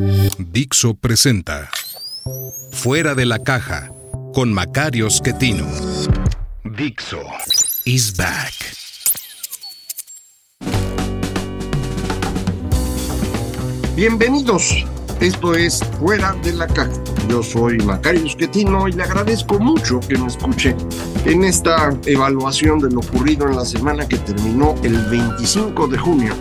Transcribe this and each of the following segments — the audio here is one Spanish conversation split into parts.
Dixo presenta Fuera de la Caja con Macario Schettino. Dixo is back. Bienvenidos. Esto es Fuera de la Caja. Yo soy Macario Schettino y le agradezco mucho que me escuche en esta evaluación de lo ocurrido en la semana que terminó el 25 de junio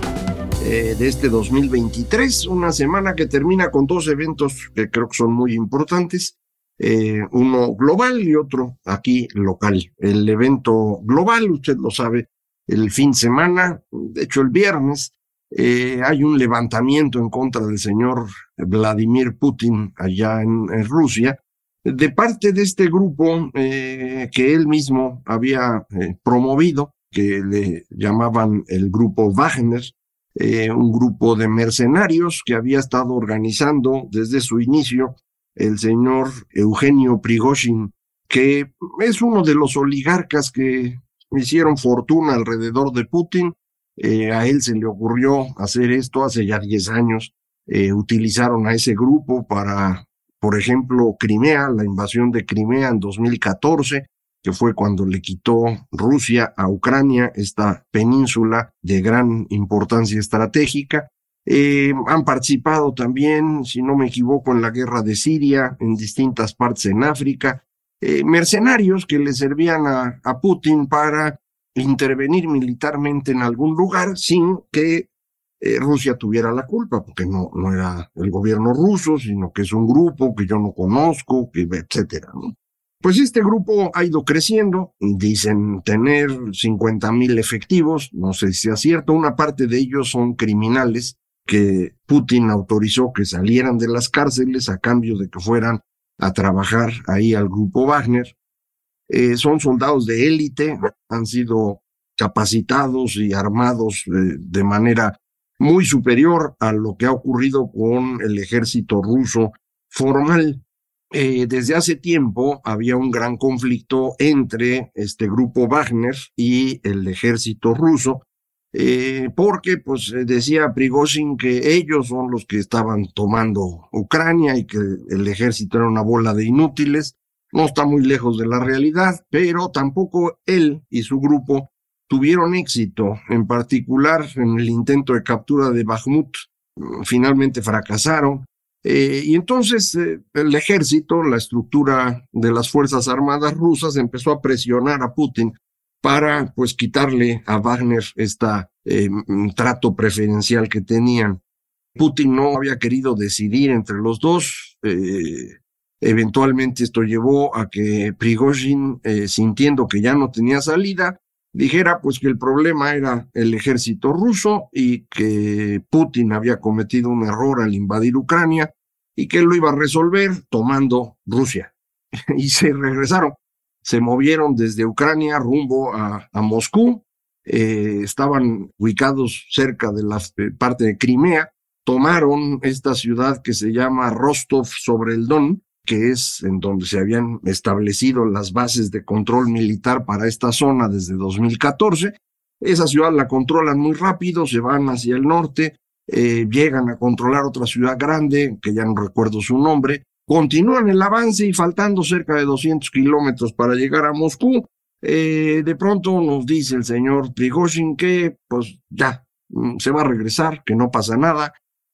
eh, de este 2023. Una semana que termina con dos eventos que creo que son muy importantes. Eh, uno global y otro aquí local. El evento global, usted lo sabe, el fin de semana, de hecho el viernes, eh, hay un levantamiento en contra del señor Vladimir Putin allá en, Rusia, de parte de este grupo eh, que él mismo había eh, promovido, que le llamaban el grupo Wagner, un grupo de mercenarios que había estado organizando desde su inicio el señor Eugenio Prigozhin, que es uno de los oligarcas que hicieron fortuna alrededor de Putin eh, a él se le ocurrió hacer esto hace ya 10 años. Eh, utilizaron a ese grupo para, por ejemplo, Crimea, la invasión de Crimea en 2014, que fue cuando le quitó Rusia a Ucrania esta península de gran importancia estratégica. Eh, han participado también, si no me equivoco, en la guerra de Siria, en distintas partes en África. mercenarios que le servían a Putin para intervenir militarmente en algún lugar sin que eh, Rusia tuviera la culpa, porque no, no era el gobierno ruso, sino que es un grupo que yo no conozco, que, etcétera. Pues este grupo ha ido creciendo, dicen tener 50 mil efectivos, no sé si es cierto, una parte de ellos son criminales que Putin autorizó que salieran de las cárceles a cambio de que fueran a trabajar ahí al grupo Wagner. Eh, son soldados de élite, han sido capacitados y armados eh, de manera muy superior a lo que ha ocurrido con el ejército ruso formal. Eh, desde hace tiempo había un gran conflicto entre este grupo Wagner y el ejército ruso, porque pues decía Prigozhin que ellos son los que estaban tomando Ucrania y que el ejército era una bola de inútiles no está muy lejos de la realidad, pero tampoco él y su grupo tuvieron éxito, en particular en el intento de captura de Bakhmut. Finalmente fracasaron. Eh, y entonces eh, el ejército, la estructura de las Fuerzas Armadas rusas empezó a presionar a Putin para pues quitarle a Wagner este trato preferencial que tenían. Putin no había querido decidir entre los dos, Eventualmente esto llevó a que Prigozhin, sintiendo que ya no tenía salida, dijera pues que el problema era el ejército ruso y que Putin había cometido un error al invadir Ucrania y que lo iba a resolver tomando Rusia. y se regresaron, se movieron desde Ucrania rumbo a, Moscú, eh, estaban ubicados cerca de la eh, parte de Crimea, tomaron esta ciudad que se llama Rostov sobre el Don, que es en donde se habían establecido las bases de control militar para esta zona desde 2014. Esa ciudad la controlan muy rápido, se van hacia el norte, eh, llegan a controlar otra ciudad grande, que ya no recuerdo su nombre, continúan el avance y faltando cerca de 200 kilómetros para llegar a Moscú, eh, de pronto nos dice el señor Prigozhin que pues ya mm, se va a regresar, que no pasa nada,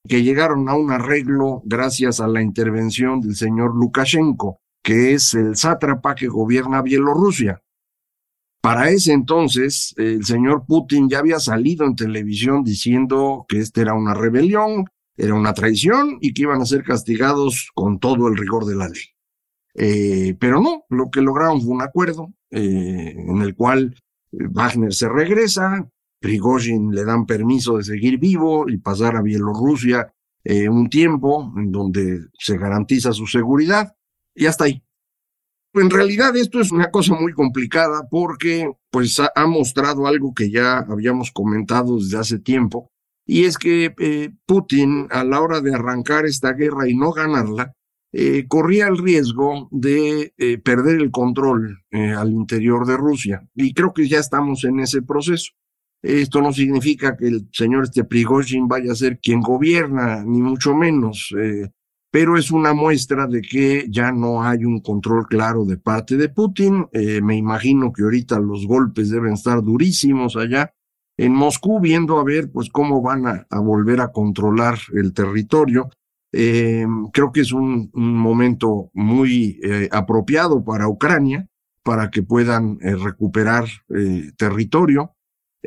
que llegaron a un arreglo gracias a la intervención del señor Lukashenko, que es el sátrapa que gobierna Bielorrusia. Para ese entonces, el señor Putin ya había salido en televisión diciendo que esta era una rebelión, era una traición y que iban a ser castigados con todo el rigor de la ley. Eh, pero no, lo que lograron fue un acuerdo eh, en el cual Wagner se regresa, Prigozhin le dan permiso de seguir vivo y pasar a Bielorrusia eh, un tiempo en donde se garantiza su seguridad y hasta ahí. En realidad esto es una cosa muy complicada porque pues ha, mostrado algo que ya habíamos comentado desde hace tiempo y es que eh, Putin a la hora de arrancar esta guerra y no ganarla eh, corría el riesgo de perder el control al interior de Rusia y creo que ya estamos en ese proceso. Esto no significa que el señor este Prigozhin vaya a ser quien gobierna, ni mucho menos pero es una muestra de que ya no hay un control claro de parte de Putin. Eh, me imagino que ahorita los golpes deben estar durísimos allá en Moscú, viendo a ver pues cómo van a, volver a controlar el territorio. Eh, creo que es un, momento muy eh, apropiado para Ucrania, para que puedan recuperar territorio.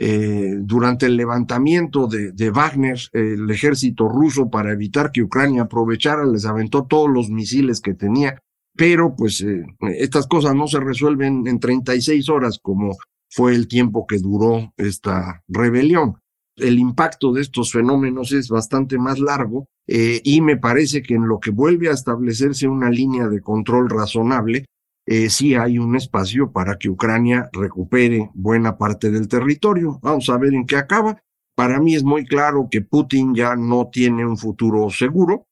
Eh, durante el levantamiento de, de, Wagner, el ejército ruso, para evitar que Ucrania aprovechara, les aventó todos los misiles que tenía, pero pues eh, estas cosas no se resuelven en 36 horas como fue el tiempo que duró esta rebelión. El impacto de estos fenómenos es bastante más largo eh, y me parece que en lo que vuelve a establecerse una línea de control razonable, eh, sí hay un espacio para que Ucrania recupere buena parte del territorio. Vamos a ver en qué acaba. Para mí es muy claro que Putin ya no tiene un futuro seguro.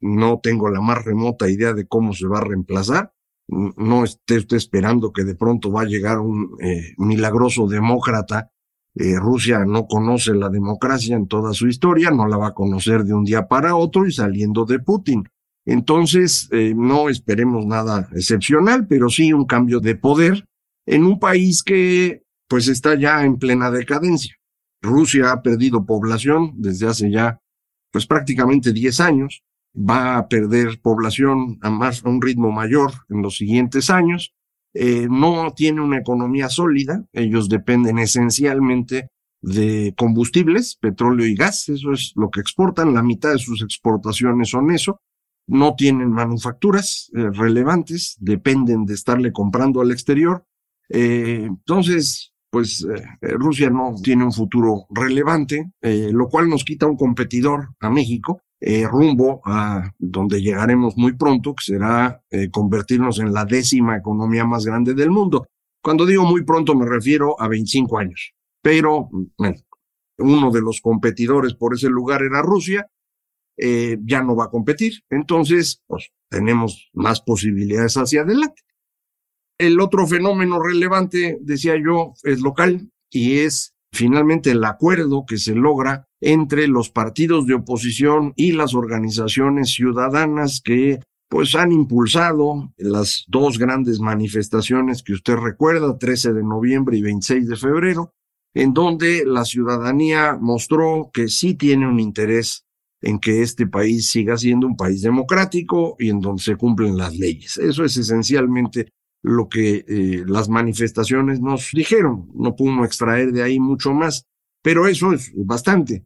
No tengo la más remota idea de cómo se va a reemplazar. No esté usted esperando que de pronto va a llegar un eh, milagroso demócrata. Eh, Rusia no conoce la democracia en toda su historia, no la va a conocer de un día para otro y saliendo de Putin. Entonces, eh, no esperemos nada excepcional, pero sí un cambio de poder en un país que pues está ya en plena decadencia. Rusia ha perdido población desde hace ya pues prácticamente 10 años, va a perder población a más un ritmo mayor en los siguientes años. Eh, no tiene una economía sólida, ellos dependen esencialmente de combustibles, petróleo y gas, eso es lo que exportan, la mitad de sus exportaciones son eso, no tienen manufacturas eh, relevantes, dependen de estarle comprando al exterior. Eh, entonces, pues eh, Rusia no tiene un futuro relevante, lo cual nos quita un competidor a México, rumbo a donde llegaremos muy pronto, que será convertirnos en la décima economía más grande del mundo. Cuando digo muy pronto me refiero a 25 años, pero bueno, uno de los competidores por ese lugar era Rusia, eh, ya no va a competir. Entonces, pues tenemos más posibilidades hacia adelante. El otro fenómeno relevante, decía yo, es local y es finalmente el acuerdo que se logra entre los partidos de oposición y las organizaciones ciudadanas que pues han impulsado las dos grandes manifestaciones que usted recuerda, 13 de noviembre y 26 de febrero, en donde la ciudadanía mostró que sí tiene un interés en que este país siga siendo un país democrático y en donde se cumplen las leyes. Eso es esencialmente lo que eh, las manifestaciones nos dijeron. No pudo extraer de ahí mucho más, pero eso es bastante.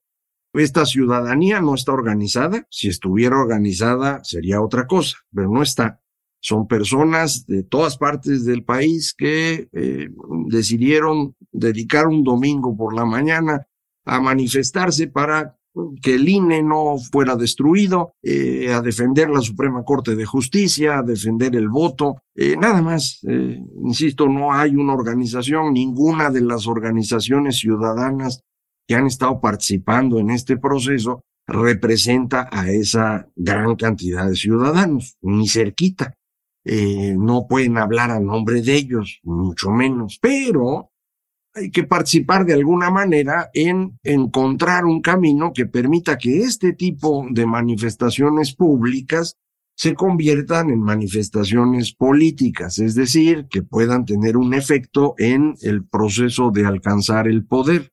Esta ciudadanía no está organizada. Si estuviera organizada sería otra cosa, pero no está. Son personas de todas partes del país que eh, decidieron dedicar un domingo por la mañana a manifestarse para que el INE no fuera destruido, eh, a defender la Suprema Corte de Justicia, a defender el voto, eh, nada más. Eh, insisto, no hay una organización, ninguna de las organizaciones ciudadanas que han estado participando en este proceso representa a esa gran cantidad de ciudadanos, ni cerquita. no pueden hablar a nombre de ellos, mucho menos, pero hay que participar de alguna manera en encontrar un camino que permita que este tipo de manifestaciones públicas se conviertan en manifestaciones políticas, es decir, que puedan tener un efecto en el proceso de alcanzar el poder.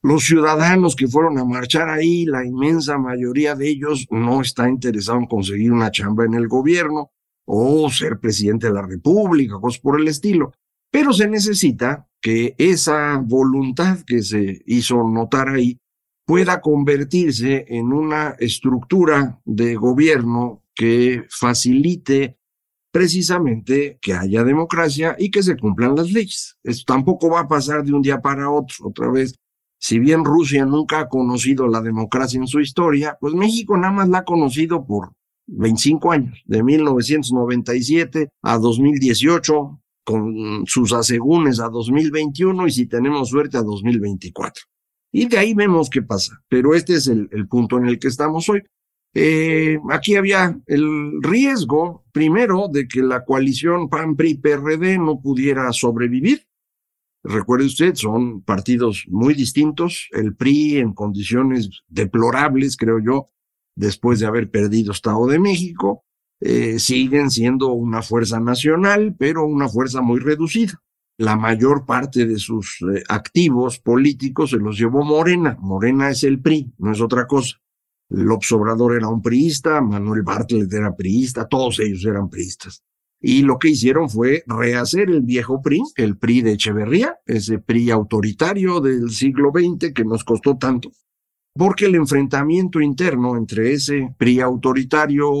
Los ciudadanos que fueron a marchar ahí, la inmensa mayoría de ellos no está interesado en conseguir una chamba en el gobierno o ser presidente de la República, cosas por el estilo. Pero se necesita que esa voluntad que se hizo notar ahí pueda convertirse en una estructura de gobierno que facilite precisamente que haya democracia y que se cumplan las leyes. Esto tampoco va a pasar de un día para otro. Otra vez si bien Rusia nunca ha conocido la democracia en su historia, pues México nada más la ha conocido por 25 años, de 1997 a 2018, con sus asegúnes a 2021 y si tenemos suerte a 2024. Y de ahí vemos qué pasa. Pero este es el, punto en el que estamos hoy. Eh, aquí había el riesgo, primero, de que la coalición PAN-PRI-PRD no pudiera sobrevivir. Recuerde usted, son partidos muy distintos. El PRI en condiciones deplorables, creo yo, después de haber perdido Estado de México. Eh, siguen siendo una fuerza nacional, pero una fuerza muy reducida. La mayor parte de sus eh, activos políticos se los llevó Morena. Morena es el PRI, no es otra cosa. López Obrador era un priista, Manuel Bartlett era priista, todos ellos eran priistas. Y lo que hicieron fue rehacer el viejo PRI, el PRI de Echeverría, ese PRI autoritario del siglo XX que nos costó tanto, porque el enfrentamiento interno entre ese PRI autoritario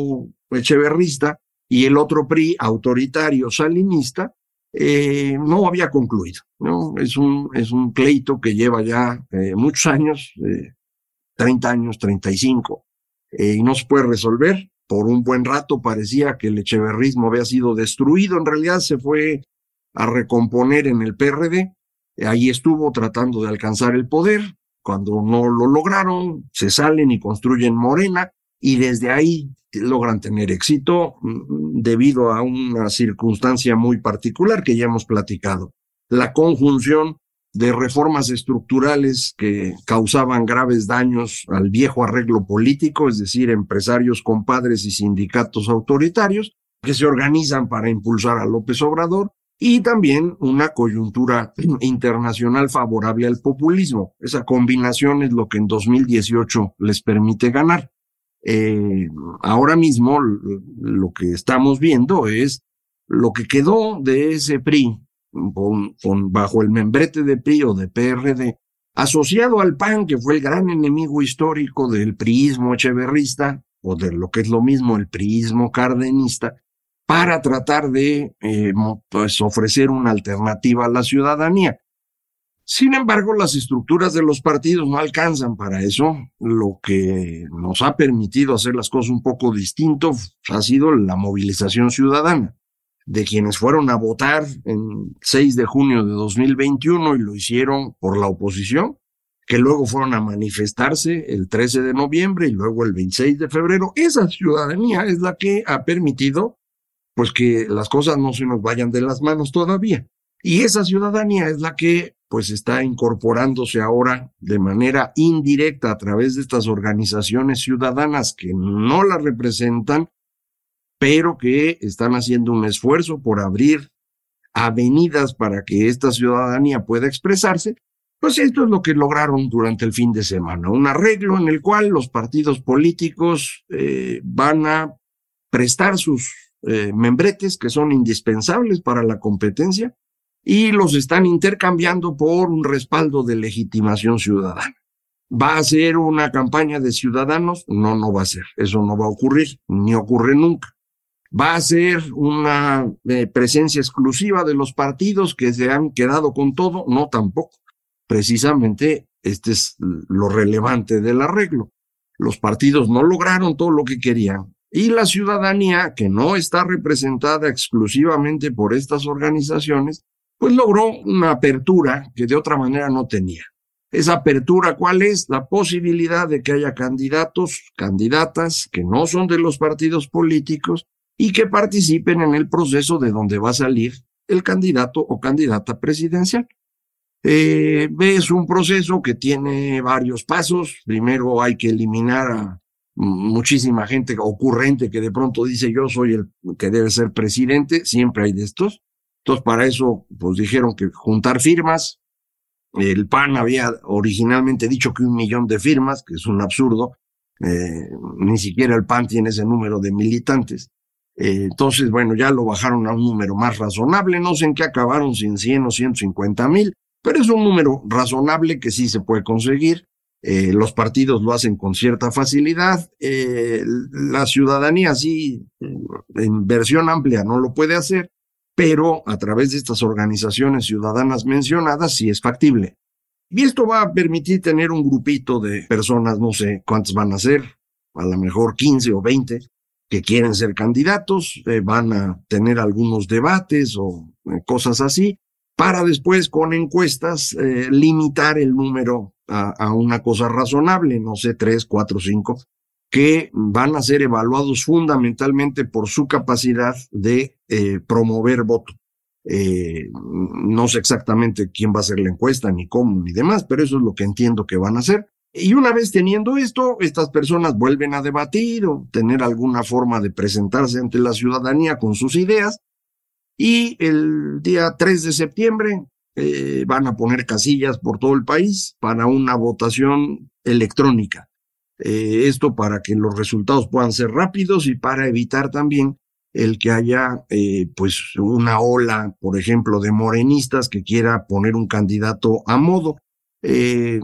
echeverrista y el otro PRI autoritario salinista eh, no había concluido. ¿no? Es, un, es un pleito que lleva ya eh, muchos años, eh, 30 años, 35, eh, y no se puede resolver. Por un buen rato parecía que el echeverrismo había sido destruido, en realidad se fue a recomponer en el PRD, ahí estuvo tratando de alcanzar el poder, cuando no lo lograron, se salen y construyen Morena, y desde ahí logran tener éxito mm, debido a una circunstancia muy particular que ya hemos platicado. La conjunción de reformas estructurales que causaban graves daños al viejo arreglo político, es decir, empresarios compadres y sindicatos autoritarios que se organizan para impulsar a López Obrador, y también una coyuntura internacional favorable al populismo. Esa combinación es lo que en 2018 les permite ganar. Eh, ahora mismo lo que estamos viendo es lo que quedó de ese PRI con, bajo el membrete de PRI o de PRD, asociado al PAN, que fue el gran enemigo histórico del priismo echeverrista, o de lo que es lo mismo el priismo cardenista, para tratar de eh, pues, ofrecer una alternativa a la ciudadanía. Sin embargo, las estructuras de los partidos no alcanzan para eso. Lo que nos ha permitido hacer las cosas un poco distinto ha sido la movilización ciudadana de quienes fueron a votar en 6 de junio de 2021 y lo hicieron por la oposición, que luego fueron a manifestarse el 13 de noviembre y luego el 26 de febrero. Esa ciudadanía es la que ha permitido pues que las cosas no se nos vayan de las manos todavía. Y esa ciudadanía es la que pues está incorporándose ahora de manera indirecta a través de estas organizaciones ciudadanas que no la representan, pero que están haciendo un esfuerzo por abrir avenidas para que esta ciudadanía pueda expresarse. Pues esto es lo que lograron durante el fin de semana, un arreglo en el cual los partidos políticos eh, van a prestar sus eh, membretes que son indispensables para la competencia y los están intercambiando por un respaldo de legitimación ciudadana. ¿Va a ser una campaña de ciudadanos? No, no va a ser. Eso no va a ocurrir, ni ocurre nunca. ¿Va a ser una eh, presencia exclusiva de los partidos que se han quedado con todo? No, tampoco. Precisamente este es lo relevante del arreglo. Los partidos no lograron todo lo que querían y la ciudadanía, que no está representada exclusivamente por estas organizaciones, pues logró una apertura que de otra manera no tenía. Esa apertura, ¿cuál es? La posibilidad de que haya candidatos, candidatas que no son de los partidos políticos y que participen en el proceso de donde va a salir el candidato o candidata presidencial. Eh, es un proceso que tiene varios pasos. Primero hay que eliminar a muchísima gente ocurrente que de pronto dice yo soy el que debe ser presidente, siempre hay de estos. Entonces para eso pues dijeron que juntar firmas. El PAN había originalmente dicho que un millón de firmas, que es un absurdo. Eh, ni siquiera el PAN tiene ese número de militantes. Eh, entonces, bueno, ya lo bajaron a un número más razonable. No sé en qué acabaron, sin 100 o 150 mil, pero es un número razonable que sí se puede conseguir. Eh, los partidos lo hacen con cierta facilidad. La ciudadanía sí, en versión amplia, no lo puede hacer, pero a través de estas organizaciones ciudadanas mencionadas sí es factible. Y esto va a permitir tener un grupito de personas, no sé cuántos van a ser, a lo mejor 15 o 20, que quieren ser candidatos, eh, van a tener algunos debates o eh, cosas así, para después con encuestas eh, limitar el número a, a, una cosa razonable, no sé, tres, cuatro, cinco, que van a ser evaluados fundamentalmente por su capacidad de promover voto. Eh, no sé exactamente quién va a hacer la encuesta, ni cómo, ni demás, pero eso es lo que entiendo que van a hacer. Y una vez teniendo esto, estas personas vuelven a debatir o tener alguna forma de presentarse ante la ciudadanía con sus ideas. Y el día 3 de septiembre eh, van a poner casillas por todo el país para una votación electrónica. Eh, esto para que los resultados puedan ser rápidos y para evitar también el que haya eh, pues una ola, por ejemplo, de morenistas que quiera poner un candidato a modo. Eh,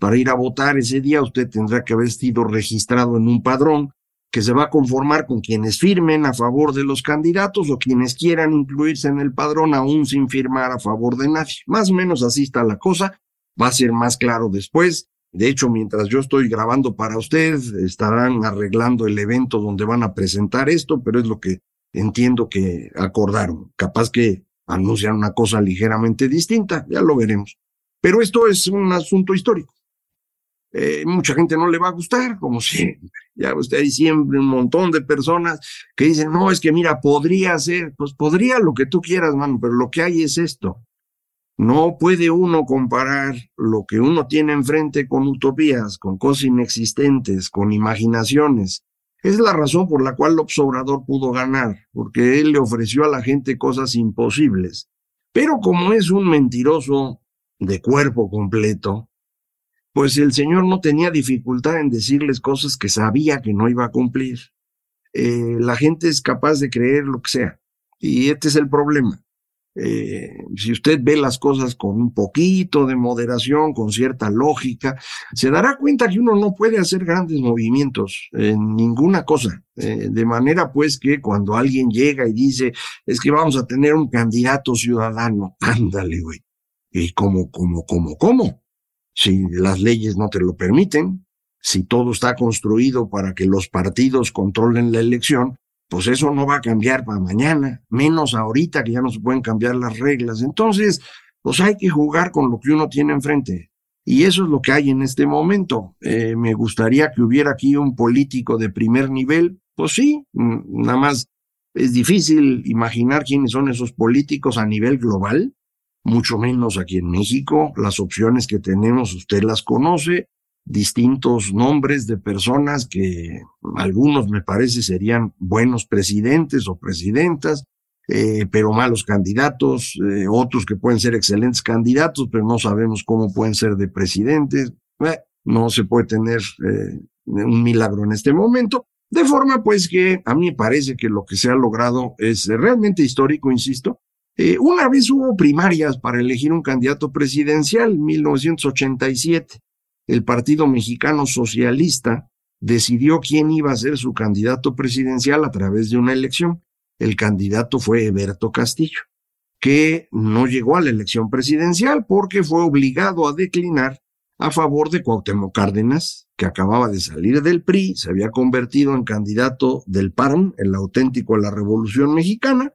para ir a votar ese día usted tendrá que haber sido registrado en un padrón que se va a conformar con quienes firmen a favor de los candidatos o quienes quieran incluirse en el padrón aún sin firmar a favor de nadie. Más o menos así está la cosa. Va a ser más claro después. De hecho, mientras yo estoy grabando para usted, estarán arreglando el evento donde van a presentar esto, pero es lo que entiendo que acordaron. Capaz que anuncian una cosa ligeramente distinta, ya lo veremos. Pero esto es un asunto histórico. Eh, mucha gente no le va a gustar, como siempre. Ya usted hay siempre un montón de personas que dicen, no, es que mira, podría ser, pues podría lo que tú quieras, mano, pero lo que hay es esto. No puede uno comparar lo que uno tiene enfrente con utopías, con cosas inexistentes, con imaginaciones. Es la razón por la cual López Obrador pudo ganar, porque él le ofreció a la gente cosas imposibles. Pero como es un mentiroso de cuerpo completo, pues el señor no tenía dificultad en decirles cosas que sabía que no iba a cumplir. Eh, la gente es capaz de creer lo que sea. Y este es el problema. Eh, si usted ve las cosas con un poquito de moderación, con cierta lógica, se dará cuenta que uno no puede hacer grandes movimientos en ninguna cosa. Eh, de manera pues que cuando alguien llega y dice, es que vamos a tener un candidato ciudadano, ándale, güey. ¿Y cómo, cómo, cómo, cómo? Si las leyes no te lo permiten, si todo está construido para que los partidos controlen la elección, pues eso no va a cambiar para mañana, menos ahorita que ya no se pueden cambiar las reglas. Entonces, pues hay que jugar con lo que uno tiene enfrente. Y eso es lo que hay en este momento. Eh, me gustaría que hubiera aquí un político de primer nivel. Pues sí, nada más es difícil imaginar quiénes son esos políticos a nivel global, mucho menos aquí en México. Las opciones que tenemos usted las conoce distintos nombres de personas que algunos me parece serían buenos presidentes o presidentas, eh, pero malos candidatos, eh, otros que pueden ser excelentes candidatos, pero no sabemos cómo pueden ser de presidentes. Eh, no se puede tener un milagro en este momento. De forma pues que a mí me parece que lo que se ha logrado es realmente histórico, insisto. una vez hubo primarias para elegir un candidato presidencial, en 1987 el Partido Mexicano Socialista decidió quién iba a ser su candidato presidencial a través de una elección. El candidato fue Eberto Castillo, que no llegó a la elección presidencial porque fue obligado a declinar a favor de Cuauhtémoc Cárdenas, que acababa de salir del PRI, se había convertido en candidato del PARM, el auténtico de la Revolución Mexicana,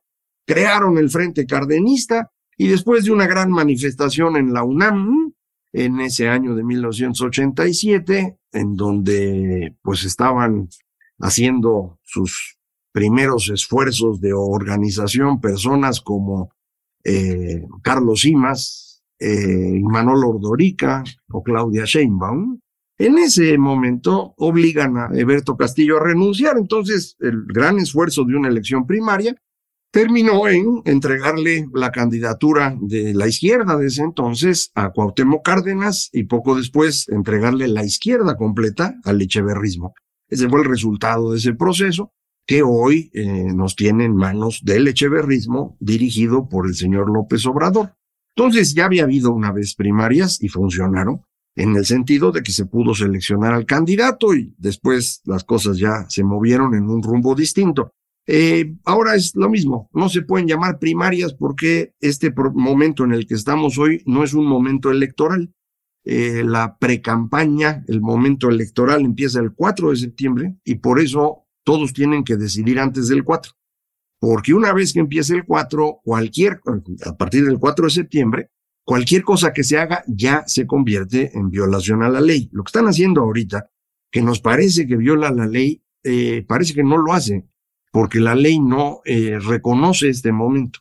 crearon el Frente Cardenista y después de una gran manifestación en la UNAM, en ese año de 1987, en donde pues estaban haciendo sus primeros esfuerzos de organización personas como eh, Carlos Simas, eh, Manolo Ordorica o Claudia Sheinbaum. En ese momento obligan a Eberto Castillo a renunciar, entonces el gran esfuerzo de una elección primaria terminó en entregarle la candidatura de la izquierda de ese entonces a Cuauhtémoc Cárdenas y poco después entregarle la izquierda completa al echeverrismo. Ese fue el resultado de ese proceso que hoy eh, nos tiene en manos del echeverrismo dirigido por el señor López Obrador. Entonces ya había habido una vez primarias y funcionaron en el sentido de que se pudo seleccionar al candidato y después las cosas ya se movieron en un rumbo distinto. Eh, ahora es lo mismo, no se pueden llamar primarias porque este momento en el que estamos hoy no es un momento electoral. eh, la precampaña, el momento electoral empieza el 4 de septiembre y por eso todos tienen que decidir antes del 4. Porque una vez que empiece el 4, cualquier, a partir del 4 de septiembre, cualquier cosa que se haga ya se convierte en violación a la ley. Lo que están haciendo ahorita, que nos parece que viola la ley, eh, parece que no lo hace, porque la ley no eh, reconoce este momento.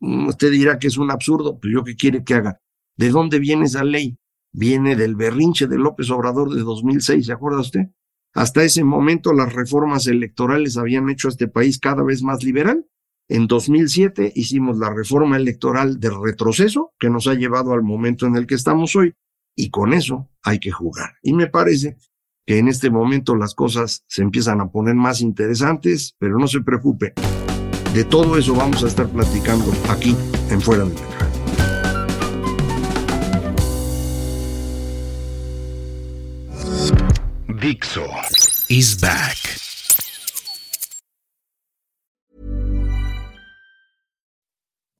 Mm, usted dirá que es un absurdo, pero yo qué quiere que haga. ¿De dónde viene esa ley? Viene del berrinche de López Obrador de 2006, ¿se acuerda usted? Hasta ese momento las reformas electorales habían hecho a este país cada vez más liberal. En 2007 hicimos la reforma electoral de retroceso que nos ha llevado al momento en el que estamos hoy y con eso hay que jugar. Y me parece que en este momento las cosas se empiezan a poner más interesantes, pero no se preocupe. De todo eso vamos a estar platicando aquí en Fuera de la Dixo is back.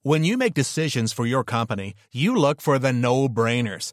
When you make decisions for your company, you look for the no-brainers.